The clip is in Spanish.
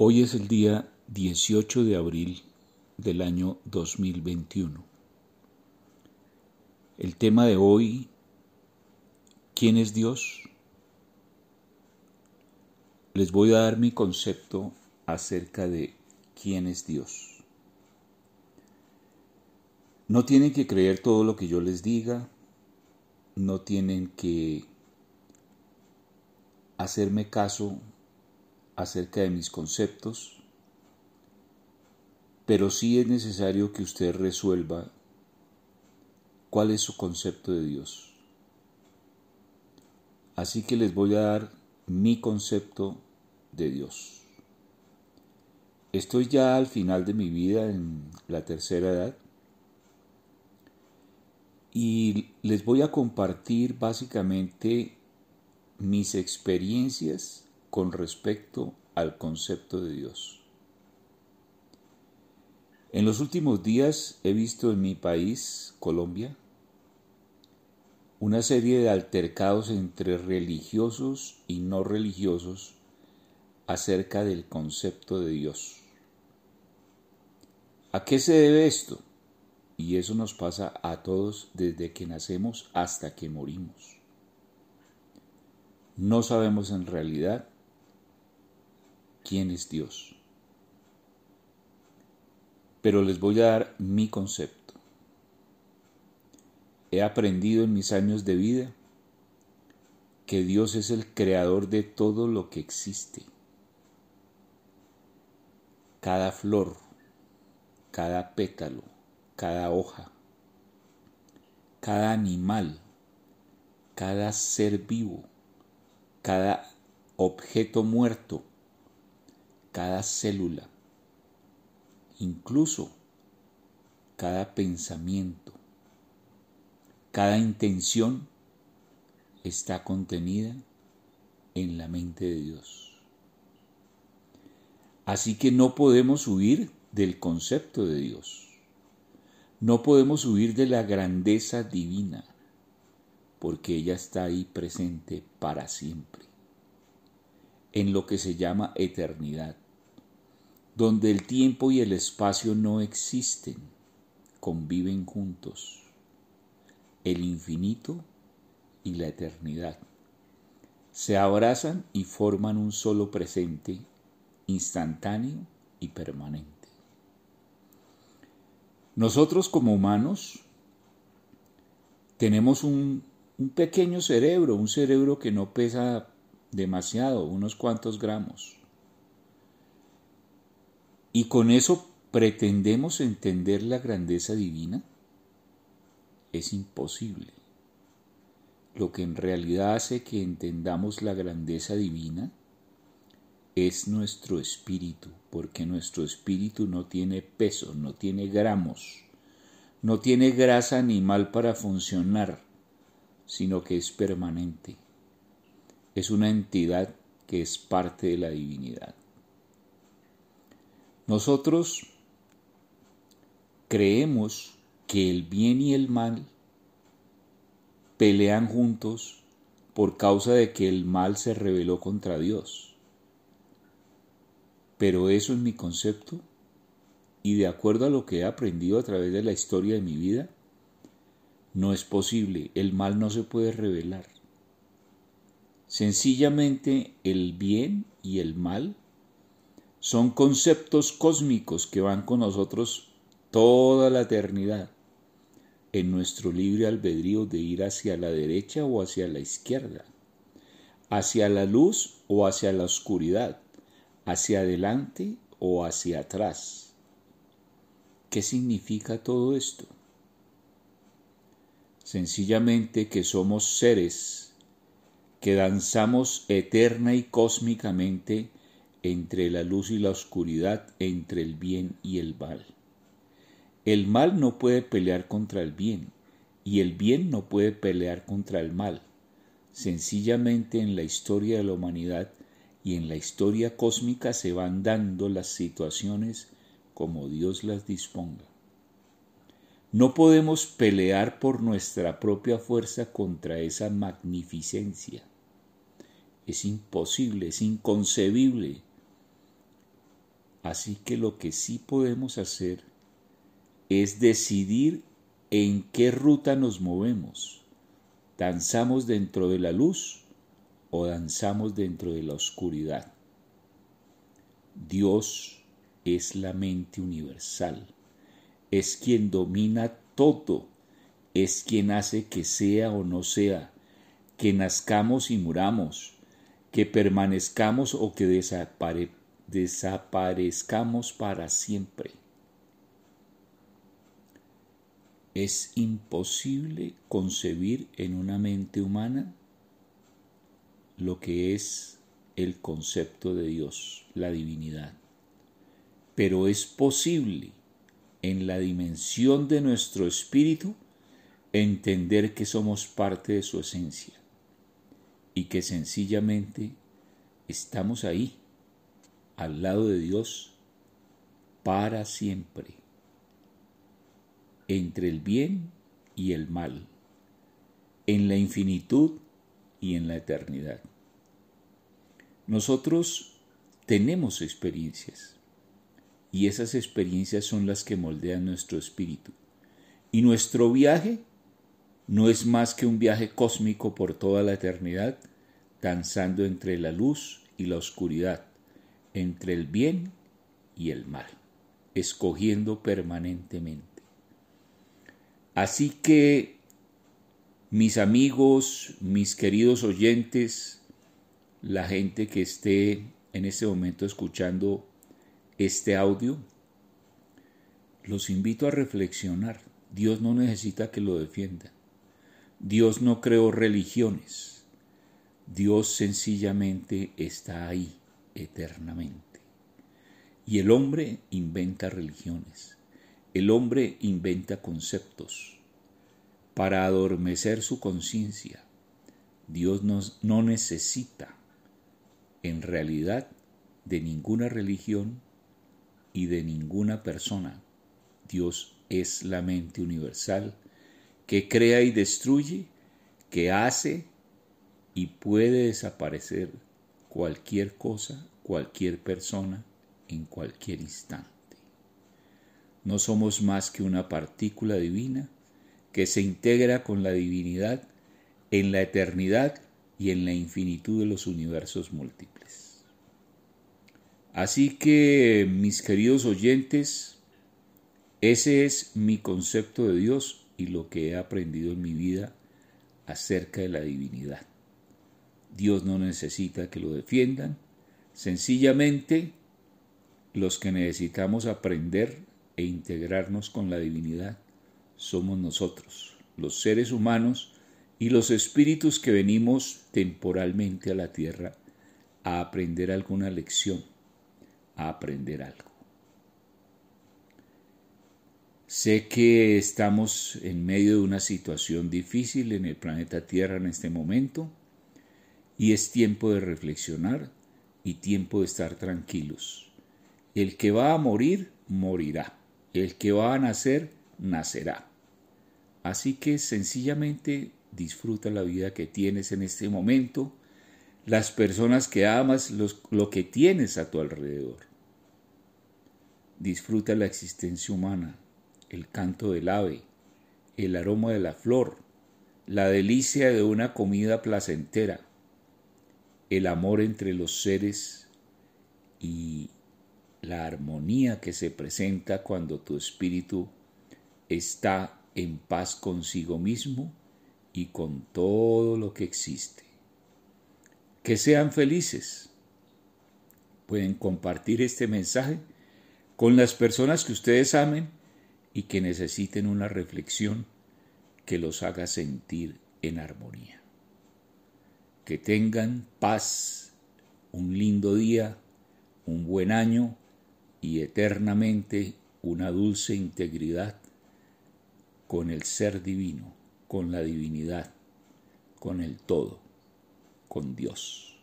Hoy es el día 18 de abril del año 2021. El tema de hoy, ¿quién es Dios? Les voy a dar mi concepto acerca de quién es Dios. No tienen que creer todo lo que yo les diga, no tienen que hacerme caso acerca de mis conceptos, pero sí es necesario que usted resuelva cuál es su concepto de Dios. Así que les voy a dar mi concepto de Dios. Estoy ya al final de mi vida en la tercera edad y les voy a compartir básicamente mis experiencias con respecto al concepto de Dios. En los últimos días he visto en mi país, Colombia, una serie de altercados entre religiosos y no religiosos acerca del concepto de Dios. ¿A qué se debe esto? Y eso nos pasa a todos desde que nacemos hasta que morimos. No sabemos en realidad quién es Dios. Pero les voy a dar mi concepto. He aprendido en mis años de vida que Dios es el creador de todo lo que existe. Cada flor, cada pétalo, cada hoja, cada animal, cada ser vivo, cada objeto muerto, cada célula, incluso cada pensamiento, cada intención está contenida en la mente de Dios. Así que no podemos huir del concepto de Dios. No podemos huir de la grandeza divina, porque ella está ahí presente para siempre, en lo que se llama eternidad, donde el tiempo y el espacio no existen, conviven juntos, el infinito y la eternidad. Se abrazan y forman un solo presente, instantáneo y permanente. Nosotros como humanos tenemos un, un, pequeño cerebro, un cerebro que no pesa demasiado, unos cuantos gramos. Y con eso pretendemos entender la grandeza divina. Es imposible. Lo que en realidad hace que entendamos la grandeza divina es nuestro espíritu, porque nuestro espíritu no tiene peso, no tiene gramos, no tiene grasa animal para funcionar, sino que es permanente. Es una entidad que es parte de la divinidad. Nosotros creemos que el bien y el mal pelean juntos por causa de que el mal se rebeló contra Dios. Pero eso es mi concepto y de acuerdo a lo que he aprendido a través de la historia de mi vida, no es posible, el mal no se puede revelar. Sencillamente el bien y el mal son conceptos cósmicos que van con nosotros toda la eternidad en nuestro libre albedrío de ir hacia la derecha o hacia la izquierda, hacia la luz o hacia la oscuridad hacia adelante o hacia atrás. ¿Qué significa todo esto? Sencillamente que somos seres que danzamos eterna y cósmicamente entre la luz y la oscuridad, entre el bien y el mal. El mal no puede pelear contra el bien y el bien no puede pelear contra el mal. Sencillamente en la historia de la humanidad y en la historia cósmica se van dando las situaciones como Dios las disponga. No podemos pelear por nuestra propia fuerza contra esa magnificencia. Es imposible, es inconcebible Así que lo que sí podemos hacer es decidir en qué ruta nos movemos. ¿Danzamos dentro de la luz o danzamos dentro de la oscuridad? Dios es la mente universal, es quien domina todo, es quien hace que sea o no sea, que nazcamos y muramos, que permanezcamos o que desaparezcamos para siempre. Es imposible concebir en una mente humana lo que es el concepto de Dios, la divinidad. Pero es posible en la dimensión de nuestro espíritu entender que somos parte de su esencia y que sencillamente estamos ahí, al lado de Dios, para siempre, entre el bien y el mal, en la infinitud y en la eternidad. Nosotros tenemos experiencias y esas experiencias son las que moldean nuestro espíritu. Y nuestro viaje no es más que un viaje cósmico por toda la eternidad, danzando entre la luz y la oscuridad, entre el bien y el mal, escogiendo permanentemente. Así que, mis amigos, mis queridos oyentes, la gente que esté en este momento escuchando este audio, los invito a reflexionar. Dios no necesita que lo defienda. Dios no creó religiones. Dios sencillamente está ahí eternamente. Y el hombre inventa religiones. El hombre inventa conceptos para adormecer su conciencia. Dios no necesita en realidad de ninguna religión y de ninguna persona. Dios es la mente universal que crea y destruye, que hace y puede desaparecer cualquier cosa, cualquier persona, en cualquier instante. No somos más que una partícula divina que se integra con la divinidad en la eternidad y en la infinitud de los universos múltiples. Así que, mis queridos oyentes, ese es mi concepto de Dios y lo que he aprendido en mi vida acerca de la divinidad. Dios no necesita que lo defiendan, sencillamente los que necesitamos aprender e integrarnos con la divinidad somos nosotros, los seres humanos y los espíritus que venimos temporalmente a la tierra a aprender alguna lección, a aprender algo. Sé que estamos en medio de una situación difícil en el planeta Tierra en este momento y es tiempo de reflexionar y tiempo de estar tranquilos. El que va a morir, morirá. El que va a nacer, nacerá. Así que sencillamente disfruta la vida que tienes en este momento, las personas que amas, lo que tienes a tu alrededor. Disfruta la existencia humana, el canto del ave, el aroma de la flor, la delicia de una comida placentera, el amor entre los seres y la armonía que se presenta cuando tu espíritu está en paz consigo mismo y con todo lo que existe. Que sean felices. Pueden compartir este mensaje con las personas que ustedes amen y que necesiten una reflexión que los haga sentir en armonía. Que tengan paz, un lindo día, un buen año y eternamente una dulce integridad con el ser divino, con la divinidad, con el todo, con Dios.